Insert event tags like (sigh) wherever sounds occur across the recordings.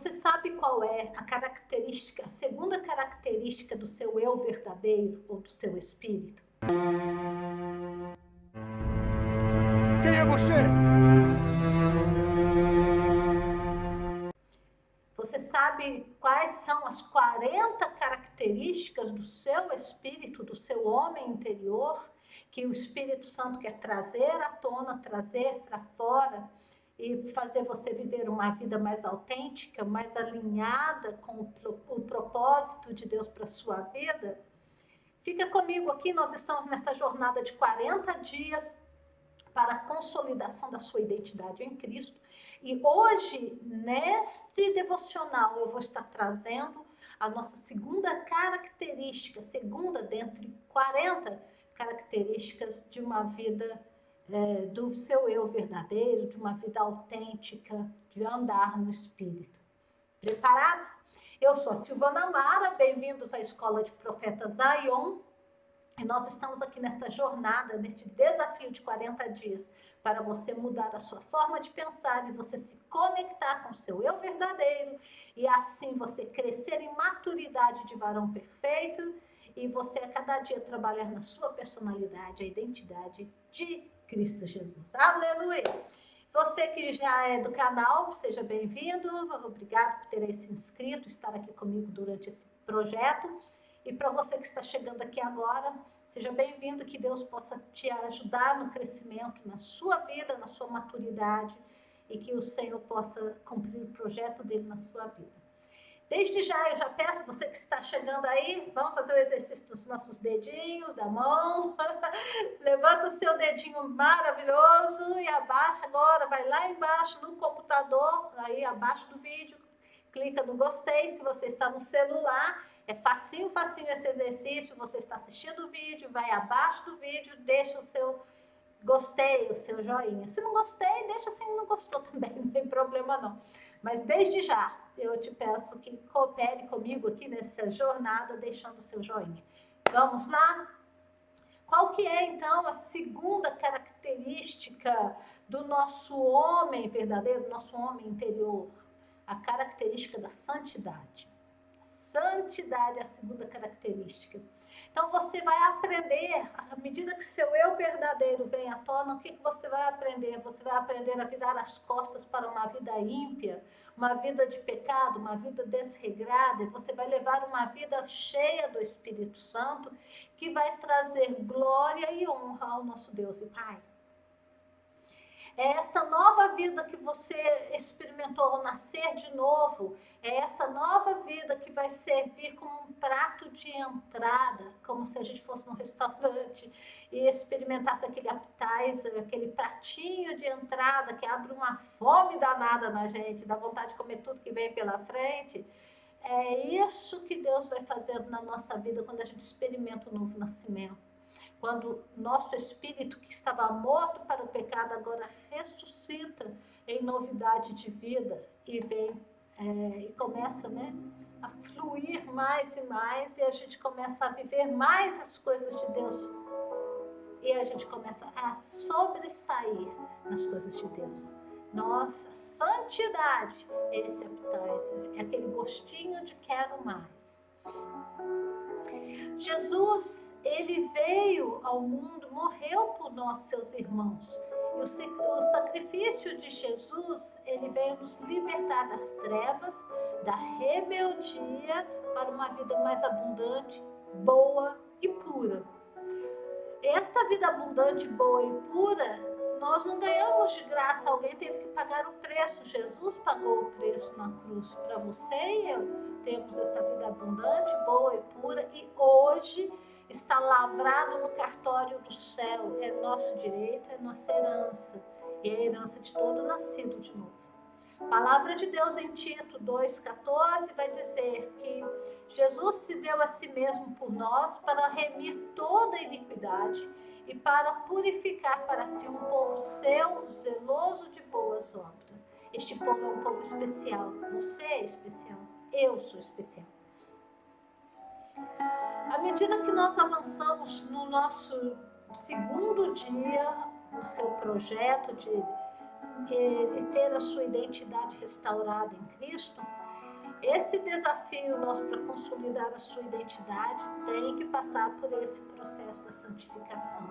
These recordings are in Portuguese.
Você sabe qual é a característica, a segunda característica do seu eu verdadeiro ou do seu espírito? Quem é você? Você sabe quais são as 40 características do seu espírito, do seu homem interior, que o Espírito Santo quer trazer à tona, trazer para fora? E fazer você viver uma vida mais autêntica, mais alinhada com o, o propósito de Deus para sua vida, fica comigo aqui. Nós estamos nesta jornada de 40 dias para a consolidação da sua identidade em Cristo. E hoje, neste devocional, eu vou estar trazendo a nossa segunda característica, segunda dentre 40 características de uma vida é, do seu eu verdadeiro, de uma vida autêntica, de andar no Espírito. Preparados? Eu sou a Silvana Mara, bem-vindos à Escola de Profetas Zion. E nós estamos aqui nesta jornada, neste desafio de 40 dias, para você mudar a sua forma de pensar e você se conectar com o seu eu verdadeiro e assim você crescer em maturidade de varão perfeito e você a cada dia trabalhar na sua personalidade, a identidade de Cristo Jesus. Aleluia! Você que já é do canal, seja bem-vindo. Obrigado por ter se inscrito, estar aqui comigo durante esse projeto. E para você que está chegando aqui agora, seja bem-vindo, que Deus possa te ajudar no crescimento, na sua vida, na sua maturidade e que o Senhor possa cumprir o projeto dele na sua vida. Desde já, eu já peço, você que está chegando aí, vamos fazer o exercício dos nossos dedinhos, da mão. (laughs) Levanta o seu dedinho maravilhoso e abaixa agora, vai lá embaixo no computador, aí abaixo do vídeo, clica no gostei. Se você está no celular, é facinho, facinho esse exercício. Você está assistindo o vídeo, vai abaixo do vídeo, deixa o seu gostei, o seu joinha. Se não gostei, deixa assim, não gostou (laughs) também, não tem problema não. Mas desde já, eu te peço que coopere comigo aqui nessa jornada, deixando o seu joinha. Vamos lá? Qual que é, então, a segunda característica do nosso homem verdadeiro, do nosso homem interior? A característica da santidade. Santidade é a segunda característica. Então você vai aprender, à medida que o seu eu verdadeiro vem à tona, o que, que você vai aprender? Você vai aprender a virar as costas para uma vida ímpia, uma vida de pecado, uma vida desregrada, e você vai levar uma vida cheia do Espírito Santo, que vai trazer glória e honra ao nosso Deus e Pai. É esta nova vida que você experimentou ao nascer de novo. É esta nova vida que vai servir como um prato de entrada, como se a gente fosse num restaurante e experimentasse aquele appetizer, aquele pratinho de entrada que abre uma fome danada na gente, dá vontade de comer tudo que vem pela frente. É isso que Deus vai fazendo na nossa vida quando a gente experimenta o novo nascimento quando nosso espírito que estava morto para o pecado agora ressuscita em novidade de vida e vem é, e começa, né, a fluir mais e mais e a gente começa a viver mais as coisas de Deus e a gente começa a sobressair nas coisas de Deus. Nossa santidade, esse appetizer, é aquele gostinho de quero mais. Jesus, ele veio ao mundo, morreu por nós, seus irmãos. E o, sacrifício de Jesus, ele veio nos libertar das trevas, da rebeldia, para uma vida mais abundante, boa e pura. Esta vida abundante, boa e pura, nós não ganhamos de graça, alguém teve que pagar o preço. Jesus pagou o preço na cruz para você e eu temos essa vida abundante, boa e pura, e hoje está lavrado no cartório do céu. É nosso direito, é nossa herança, e é a herança de todo nascido de novo. Palavra de Deus em Tito 2,14 vai dizer que Jesus se deu a si mesmo por nós para remir toda a iniquidade e para purificar para si um povo seu, zeloso de boas obras. Este povo é um povo especial, você é especial eu sou especial. À medida que nós avançamos no nosso segundo dia, no seu projeto de, de ter a sua identidade restaurada em Cristo, Esse desafio nosso para consolidar a sua identidade tem que passar por esse processo da santificação.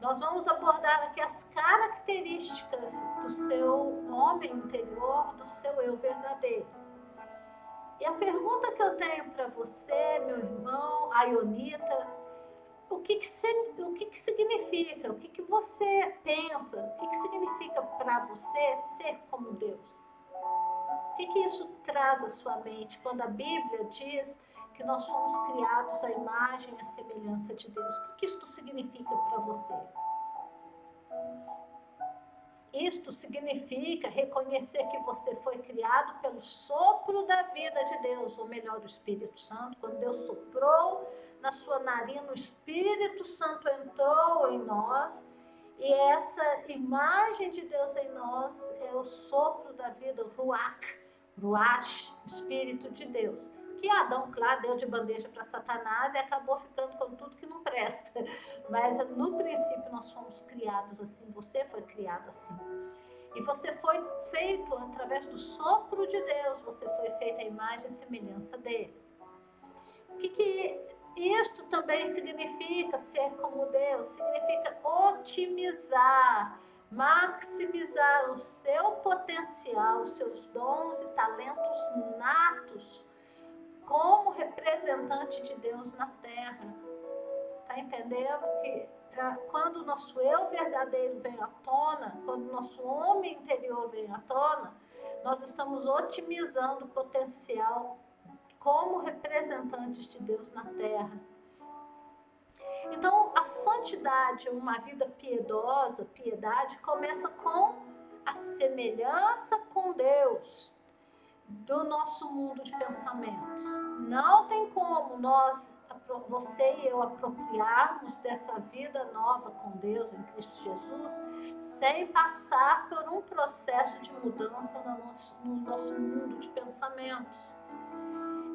Nós vamos abordar aqui as características do seu homem interior, do seu eu verdadeiro. E a pergunta que eu tenho para você, meu irmão, a Ionita, o que, que, se, o que, que significa? O que, que você pensa? O que, que significa para você ser como Deus? O que, que isso traz à sua mente quando a Bíblia diz que nós fomos criados à imagem e à semelhança de Deus? O que, que isto significa para você? Isto significa reconhecer que você foi criado pelo sopro da vida de Deus, ou melhor, do Espírito Santo. Quando Deus soprou na sua narina, o Espírito Santo entrou em nós. E essa imagem de Deus em nós é o sopro da vida, o Ruach, Ruach, Espírito de Deus que Adão, claro, deu de bandeja para Satanás e acabou ficando com tudo que não presta. (laughs) Mas no princípio nós fomos criados assim, você foi criado assim. E você foi feito através do sopro de Deus, você foi feito a imagem e semelhança dele. O que, que isto também significa ser como Deus? Significa otimizar, maximizar o seu potencial, os seus dons e talentos natos como representante de Deus na terra. Tá entendendo que pra, quando o nosso eu verdadeiro vem à tona, quando o nosso homem interior vem à tona, nós estamos otimizando o potencial como representantes de Deus na terra. Então, a santidade, uma vida piedosa, piedade, começa com a semelhança com Deus do nosso mundo de pensamentos. Não tem como nós, você e eu, apropriarmos dessa vida nova com Deus em Cristo Jesus sem passar por um processo de mudança no nosso, no nosso mundo de pensamentos.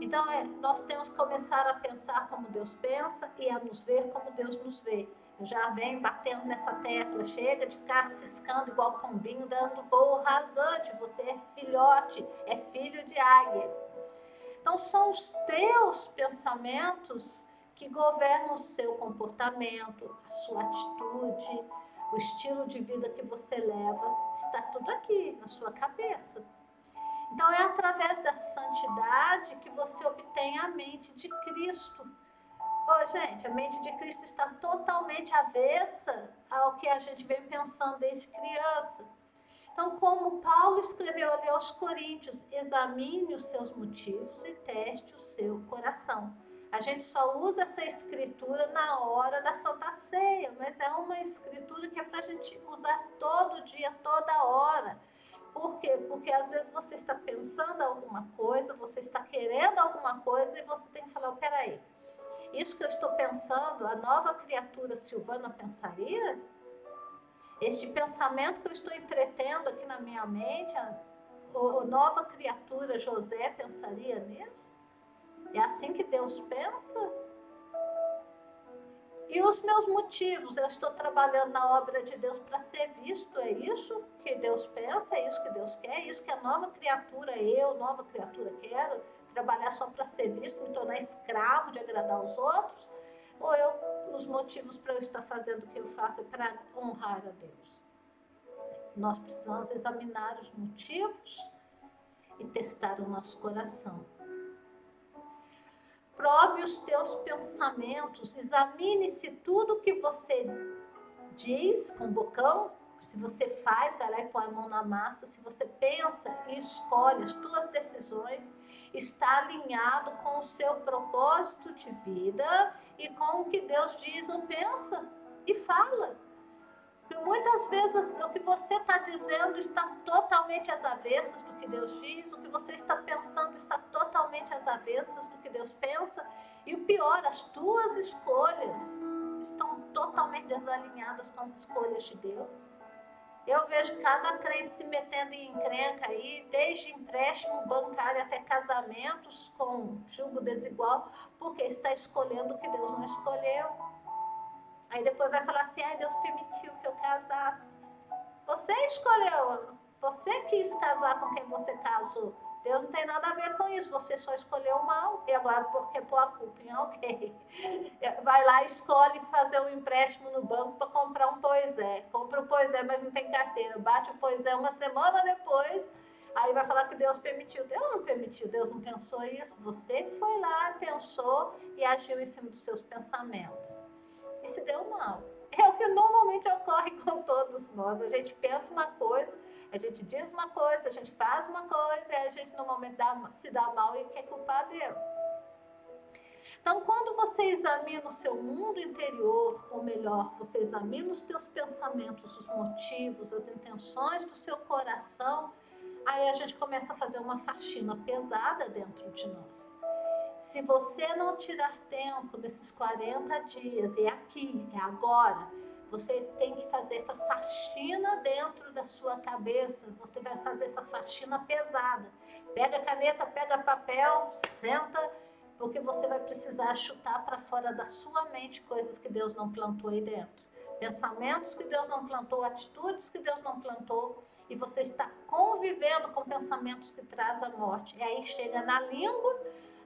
Então, é, nós temos que começar a pensar como Deus pensa e a nos ver como Deus nos vê. Eu já venho batendo nessa tecla. Chega de ficar ciscando igual pombinho, dando voo rasante. Você é filhote, é filho de águia. Então, são os teus pensamentos que governam o seu comportamento, a sua atitude, o estilo de vida que você leva. Está tudo aqui na sua cabeça. Então, é através da santidade que você obtém a mente de Cristo Oh, gente, a mente de Cristo está totalmente avessa ao que a gente vem pensando desde criança. Então, como Paulo escreveu ali aos Coríntios, examine os seus motivos e teste o seu coração. A gente só usa essa escritura na hora da Santa Ceia, mas é uma escritura que é para a gente usar todo dia, toda hora. Por quê? Porque às vezes você está pensando alguma coisa, você está querendo alguma coisa e você tem que falar: oh, peraí, isso que eu estou pensando, a nova criatura Silvana pensaria? Este pensamento que eu estou entretendo aqui na minha mente, a, a nova criatura José pensaria nisso? É assim que Deus pensa? E os meus motivos, eu estou trabalhando na obra de Deus para ser visto, é isso que Deus pensa, é isso que Deus quer, é isso que a nova criatura, eu, nova criatura, quero? Trabalhar só para ser visto, me tornar escravo de agradar os outros, ou eu, os motivos para eu estar fazendo o que eu faço é para honrar a Deus. Nós precisamos examinar os motivos e testar o nosso coração. Prove os teus pensamentos, examine se tudo que você diz com o bocão. Se você faz, vai lá e põe a mão na massa, se você pensa e escolhe as tuas decisões, está alinhado com o seu propósito de vida e com o que Deus diz ou pensa e fala. Porque muitas vezes o que você está dizendo está totalmente às avessas do que Deus diz, o que você está pensando está totalmente às avessas do que Deus pensa, e o pior, as tuas escolhas estão totalmente desalinhadas com as escolhas de Deus. Eu vejo cada crente se metendo em encrenca aí, desde empréstimo bancário até casamentos com julgo desigual, porque está escolhendo o que Deus não escolheu. Aí depois vai falar assim: Deus permitiu que eu casasse. Você escolheu, você quis casar com quem você casou. Deus não tem nada a ver com isso, você só escolheu mal e agora porque pôr a culpa em alguém. (laughs) Vai lá e escolhe fazer um empréstimo no banco para comprar um poisé. Compra o poisé, mas não tem carteira. Bate o poisé uma semana depois, aí vai falar que Deus permitiu. Deus não permitiu, Deus não pensou isso. Você foi lá, pensou e agiu em cima dos seus pensamentos. Se deu mal. É o que normalmente ocorre com todos nós. A gente pensa uma coisa a gente diz uma coisa, a gente faz uma coisa, e a gente no momento dá, se dá mal e quer culpar Deus. Então, quando você examina o seu mundo interior, ou melhor, você examina os teus pensamentos, os motivos, as intenções do seu coração, aí a gente começa a fazer uma faxina pesada dentro de nós. Se você não tirar tempo desses 40 dias, e é aqui, é agora, você tem que fazer essa faxina dentro da sua cabeça. Você vai fazer essa faxina pesada. Pega caneta, pega papel, senta, porque você vai precisar chutar para fora da sua mente coisas que Deus não plantou aí dentro. Pensamentos que Deus não plantou, atitudes que Deus não plantou, e você está convivendo com pensamentos que trazem a morte. E aí chega na língua,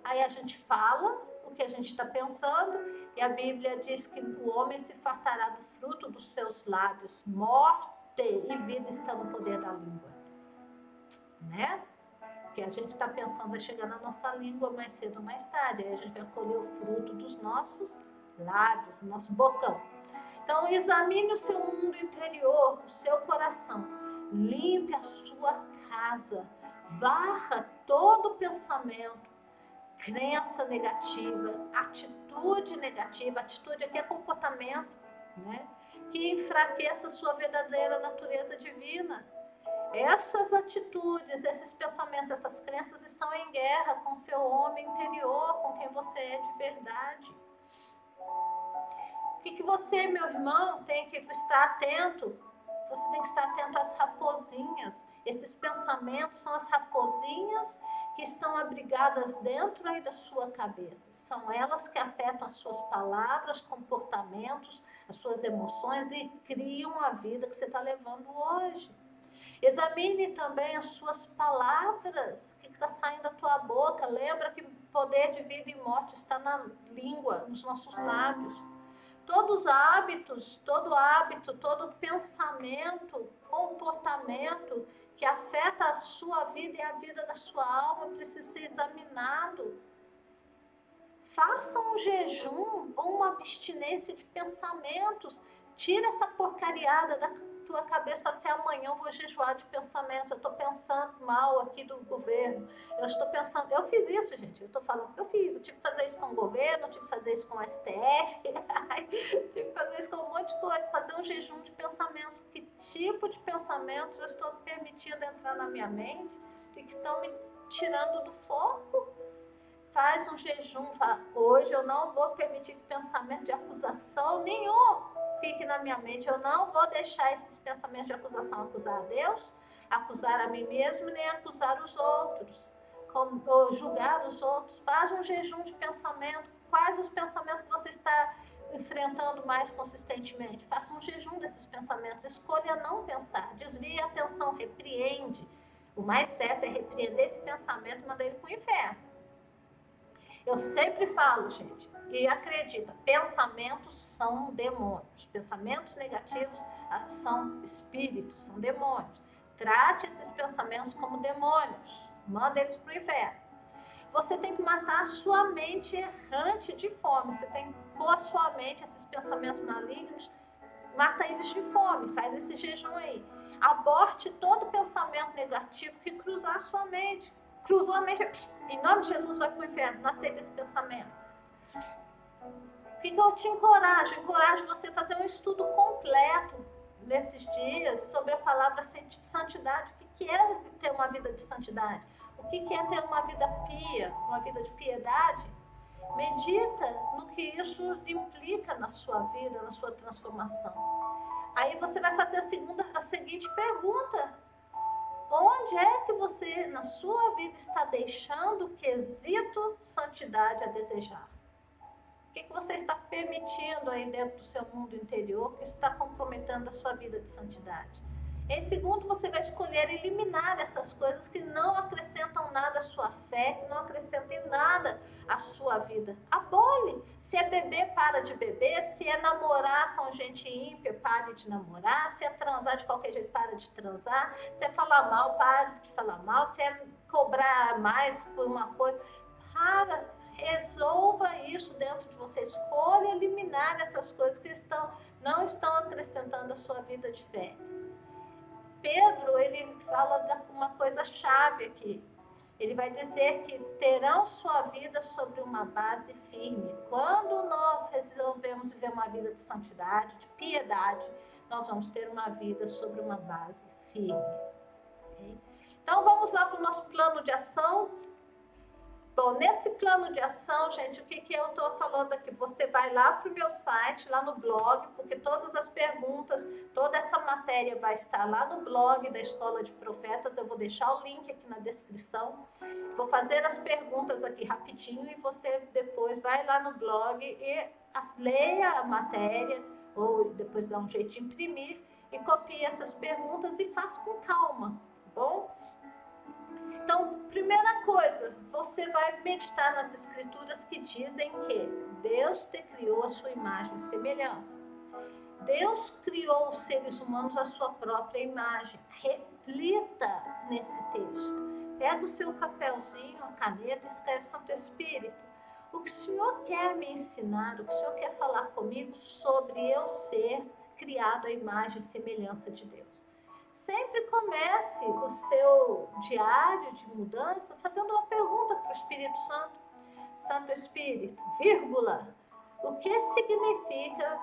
aí a gente fala o que a gente está pensando, e a Bíblia diz que o homem se fartará do fruto dos seus lábios. Morte e vida estão no poder da língua. Né? Porque a gente está pensando vai chegar na nossa língua mais cedo ou mais tarde. Aí a gente vai colher o fruto dos nossos lábios, do nosso bocão. Então, examine o seu mundo interior, o seu coração. Limpe a sua casa. Varra todo pensamento, crença negativa, atitude negativa, atitude aqui é comportamento, né? que enfraqueça a sua verdadeira natureza divina. Essas atitudes, esses pensamentos, essas crenças estão em guerra com seu homem interior, com quem você é de verdade. O que, que você, meu irmão, tem que estar atento? Você tem que estar atento às raposinhas. Esses pensamentos são as raposinhas que estão abrigadas dentro aí da sua cabeça. São elas que afetam as suas palavras, comportamentos, as suas emoções e criam a vida que você está levando hoje. Examine também as suas palavras, o que está saindo da tua boca. Lembra que poder de vida e morte está na língua, nos nossos lábios. Todos os hábitos, todo hábito, todo pensamento, comportamento que afeta a sua vida e a vida da sua alma precisa ser examinado. Faça um jejum ou uma abstinência de pensamentos. Tira essa porcariada da tua cabeça, assim, amanhã eu vou jejuar de pensamentos, eu estou pensando mal aqui do governo, eu estou pensando, eu fiz isso, gente, eu estou falando, eu fiz, eu tive que fazer isso com o governo, tive que fazer isso com o STF, (laughs) tive que fazer isso com um monte de coisa, fazer um jejum de pensamentos, que tipo de pensamentos eu estou permitindo entrar na minha mente e que estão me tirando do foco, faz um jejum, fala, hoje eu não vou permitir pensamento de acusação nenhum fique na minha mente. Eu não vou deixar esses pensamentos de acusação acusar a Deus, acusar a mim mesmo, nem acusar os outros, ou julgar os outros. Faz um jejum de pensamento. Quais os pensamentos que você está enfrentando mais consistentemente? Faça um jejum desses pensamentos. Escolha não pensar. Desvie a atenção, repreende. O mais certo é repreender esse pensamento e mandar ele para o inferno. Eu sempre falo, gente, e acredita, pensamentos são demônios. Pensamentos negativos ah, são espíritos, são demônios. Trate esses pensamentos como demônios. Manda eles para o inferno. Você tem que matar a sua mente errante de fome. Você tem que pôr a sua mente, esses pensamentos malignos, mata eles de fome. Faz esse jejum aí. Aborte todo pensamento negativo que cruzar a sua mente. Cruzou a mente, em nome de Jesus, vai para o inferno. Não aceita esse pensamento. O que, eu te encorajo? Encorajo você a fazer um estudo completo nesses dias sobre a palavra santidade. O que, é ter uma vida de santidade? O que, que é ter uma vida pia, uma vida de piedade? Medita no que isso implica na sua vida, na sua transformação. Aí você vai fazer a segunda, a seguinte pergunta Onde é que você, na sua vida, está deixando o quesito santidade a desejar? O que, que você está permitindo aí dentro do seu mundo interior que está comprometendo a sua vida de santidade? Em segundo, você vai escolher eliminar essas coisas que não acrescentam nada à sua fé, que não acrescentem nada à sua vida. Abole. Se é beber, para de beber. Se é namorar com gente ímpia, pare de namorar. Se é transar de qualquer jeito, para de transar. Se é falar mal, pare de falar mal. Se é cobrar mais por uma coisa, para. Resolva isso dentro de você. Escolha eliminar essas coisas que estão, não estão acrescentando à sua vida de fé. Pedro, ele fala de uma coisa chave aqui. Ele vai dizer que terão sua vida sobre uma base firme. Quando nós resolvemos viver uma vida de santidade, de piedade, nós vamos ter uma vida sobre uma base firme. Okay? Então vamos lá para o nosso plano de. Bom, nesse plano de ação, gente, o que, que eu estou falando aqui? Você vai lá para o meu site, lá no blog, porque todas as perguntas, toda essa matéria vai estar lá no blog da Escola de Profetas. Eu vou deixar o link aqui na descrição. Vou fazer as perguntas aqui rapidinho e você depois vai lá no blog e leia a matéria, ou depois dá um jeito de imprimir e copie essas perguntas e faz com calma, tá bom? Então, primeira coisa, você vai meditar nas escrituras que dizem que Deus te criou a sua imagem e semelhança. Deus criou os seres humanos à sua própria imagem. Reflita nesse texto. Pega o seu papelzinho, a caneta e escreve Santo Espírito. O que o Senhor quer me ensinar, o que o Senhor quer falar comigo sobre eu ser criado à imagem e semelhança de Deus sempre comece o seu diário de mudança fazendo uma pergunta para o Espírito Santo. Santo Espírito, vírgula, o que significa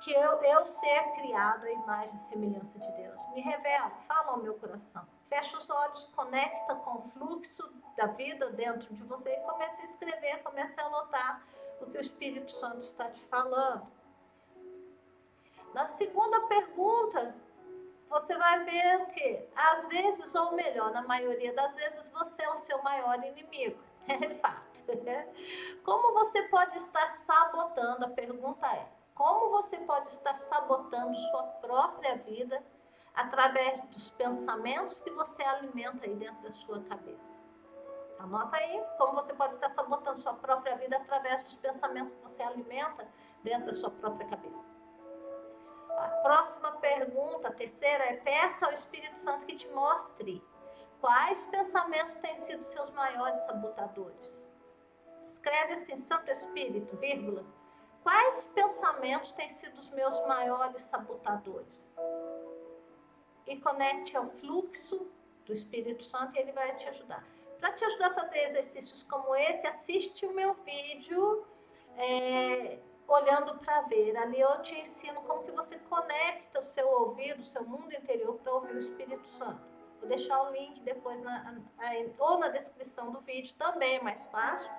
que eu, eu ser criado à imagem e semelhança de Deus? Me revela, fala ao meu coração. Fecha os olhos, conecta com o fluxo da vida dentro de você e comece a escrever, comece a anotar o que o Espírito Santo está te falando. Na segunda pergunta, você vai ver o que? Às vezes, ou melhor, na maioria das vezes, você é o seu maior inimigo. (laughs) É fato. Como você pode estar sabotando? A pergunta é: como você pode estar sabotando sua própria vida através dos pensamentos que você alimenta aí dentro da sua cabeça? Anota aí como você pode estar sabotando sua própria vida através dos pensamentos que você alimenta dentro da sua própria cabeça. A próxima pergunta, a terceira, é peça ao Espírito Santo que te mostre quais pensamentos têm sido seus maiores sabotadores. Escreve assim, Santo Espírito, vírgula. Quais pensamentos têm sido os meus maiores sabotadores? E conecte ao fluxo do Espírito Santo e ele vai te ajudar. Para te ajudar a fazer exercícios como esse, assiste o meu vídeo. É, olhando para ver. Ali eu te ensino como que você conecta o seu ouvido, o seu mundo interior para ouvir o Espírito Santo. Vou deixar o link depois na, ou na descrição do vídeo, também é mais fácil,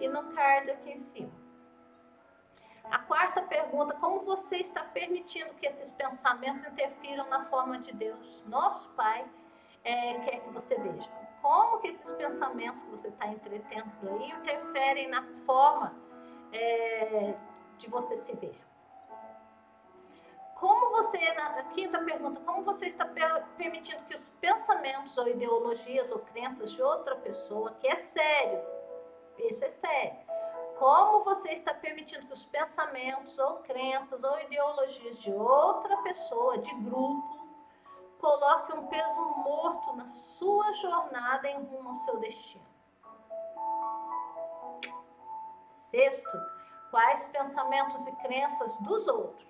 e no card aqui em cima. A quarta pergunta, como você está permitindo que esses pensamentos interfiram na forma de Deus? Nosso Pai é, quer que você veja. Como que esses pensamentos que você está entretendo aí interferem na forma é, de você se ver. Como você, na quinta pergunta, como você está permitindo que os pensamentos ou ideologias ou crenças de outra pessoa, que é sério, isso é sério, como você está permitindo que os pensamentos ou crenças ou ideologias de outra pessoa, de grupo, coloque um peso morto na sua jornada em rumo ao seu destino. Sexto, Quais pensamentos e crenças dos outros?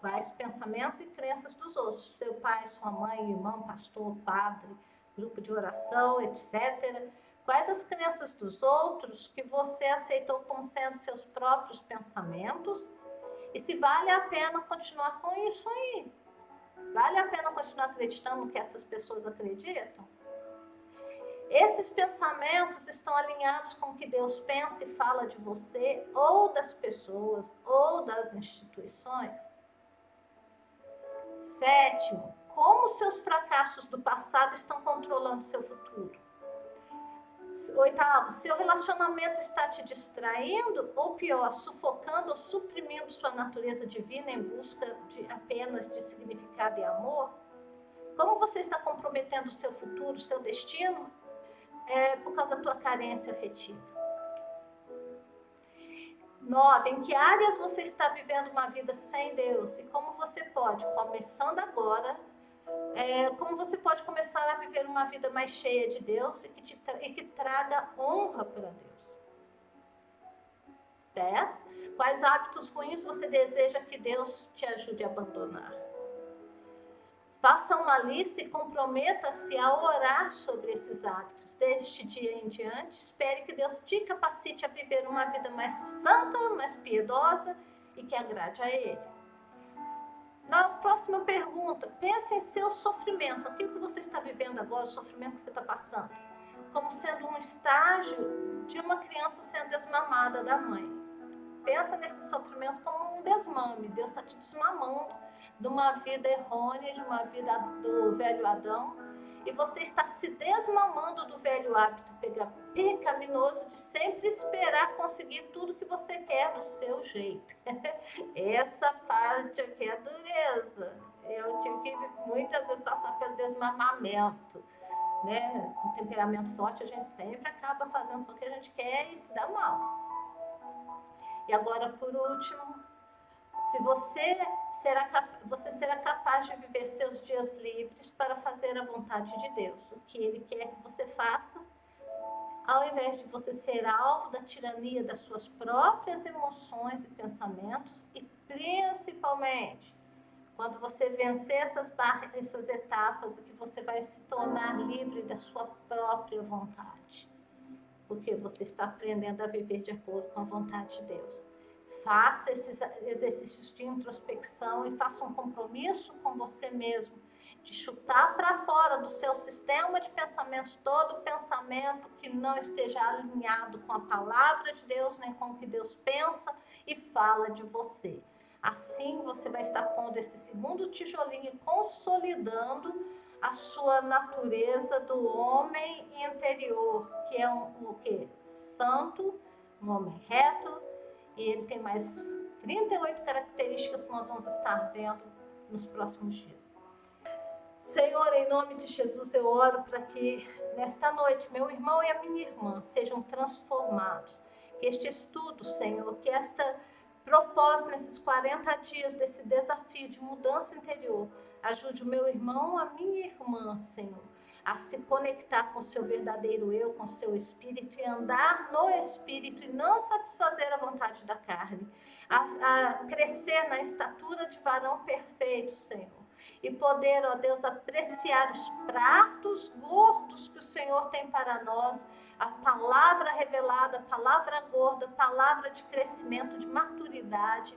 Quais pensamentos e crenças dos outros? Seu pai, sua mãe, irmão, pastor, padre, grupo de oração, etc. Quais as crenças dos outros que você aceitou como sendo seus próprios pensamentos? E se vale a pena continuar com isso aí? Vale a pena continuar acreditando no que essas pessoas acreditam? Esses pensamentos estão alinhados com o que Deus pensa e fala de você, ou das pessoas, ou das instituições? Sétimo, como seus fracassos do passado estão controlando seu futuro? Oitavo, seu relacionamento está te distraindo ou pior, sufocando ou suprimindo sua natureza divina em busca de apenas de significado e amor? Como você está comprometendo o seu futuro, seu destino, é, por causa da tua carência afetiva? Nove, em que áreas você está vivendo uma vida sem Deus e como você pode, começando agora, é, como você pode começar a viver uma vida mais cheia de Deus e que, te, e que traga honra para Deus. 10. Quais hábitos ruins você deseja que Deus te ajude a abandonar? Faça uma lista e comprometa-se a orar sobre esses hábitos. Deste dia em diante, espere que Deus te capacite a viver uma vida mais santa, mais piedosa e que agrade a Ele. Na próxima pergunta, pense em seus sofrimentos, aquilo que você está vivendo agora, o sofrimento que você está passando, como sendo um estágio de uma criança sendo desmamada da mãe. Pensa nesses sofrimentos como um desmame. Deus está te desmamando de uma vida errônea, de uma vida do velho Adão, e você está se desmamando do velho hábito pecaminoso de sempre esperar conseguir tudo que você quer do seu jeito. (laughs) Essa parte aqui é dureza. Eu tive que muitas vezes passar pelo desmamamento. Né? Com temperamento forte, a gente sempre acaba fazendo só o que a gente quer e se dá mal. E agora, por último, se você será, você será capaz de viver seus dias livres para fazer a vontade de Deus, o que Ele quer que você faça, ao invés de você ser alvo da tirania das suas próprias emoções e pensamentos, e principalmente quando você vencer essas, barras, essas etapas, que você vai se tornar livre da sua própria vontade, porque você está aprendendo a viver de acordo com a vontade de Deus. Faça esses exercícios de introspecção e faça um compromisso com você mesmo de chutar para fora do seu sistema de pensamentos todo pensamento que não esteja alinhado com a palavra de Deus, nem com o que Deus pensa e fala de você. Assim você vai estar pondo esse segundo tijolinho consolidando a sua natureza do homem interior, que é um, o que? Santo, um homem reto, e ele tem mais 38 características que nós vamos estar vendo nos próximos dias. Senhor, em nome de Jesus, eu oro para que nesta noite meu irmão e a minha irmã sejam transformados. Que este estudo, Senhor, que esta propósito nesses 40 dias desse desafio de mudança interior, ajude o meu irmão, a minha irmã, Senhor, a se conectar com seu verdadeiro eu, com seu espírito e andar no espírito e não satisfazer a vontade da carne, a, a crescer na estatura de varão perfeito, Senhor. E poder, ó Deus, apreciar os pratos gordos que o Senhor tem para nós, a palavra revelada, a palavra gorda, a palavra de crescimento, de maturidade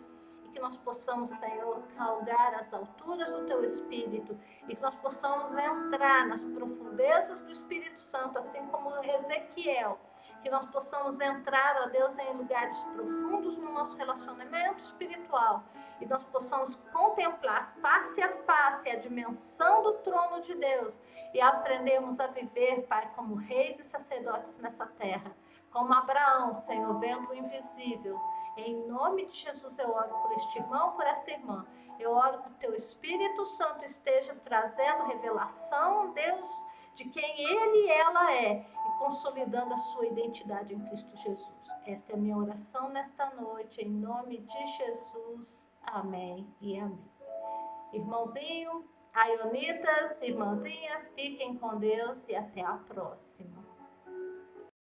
que nós possamos, Senhor, calgar as alturas do Teu Espírito e que nós possamos entrar nas profundezas do Espírito Santo, assim como Ezequiel. Que nós possamos entrar, ó Deus, em lugares profundos no nosso relacionamento espiritual e nós possamos contemplar face a face a dimensão do trono de Deus e aprendermos a viver, Pai, como reis e sacerdotes nessa terra, como Abraão, Senhor, vendo o invisível em nome de Jesus eu oro por este irmão, por esta irmã. Eu oro que o teu Espírito Santo esteja trazendo revelação, Deus, de quem ele e ela é e consolidando a sua identidade em Cristo Jesus. Esta é a minha oração nesta noite, em nome de Jesus. Amém e amém. Irmãozinho, Aionitas, irmãzinha, fiquem com Deus e até a próxima.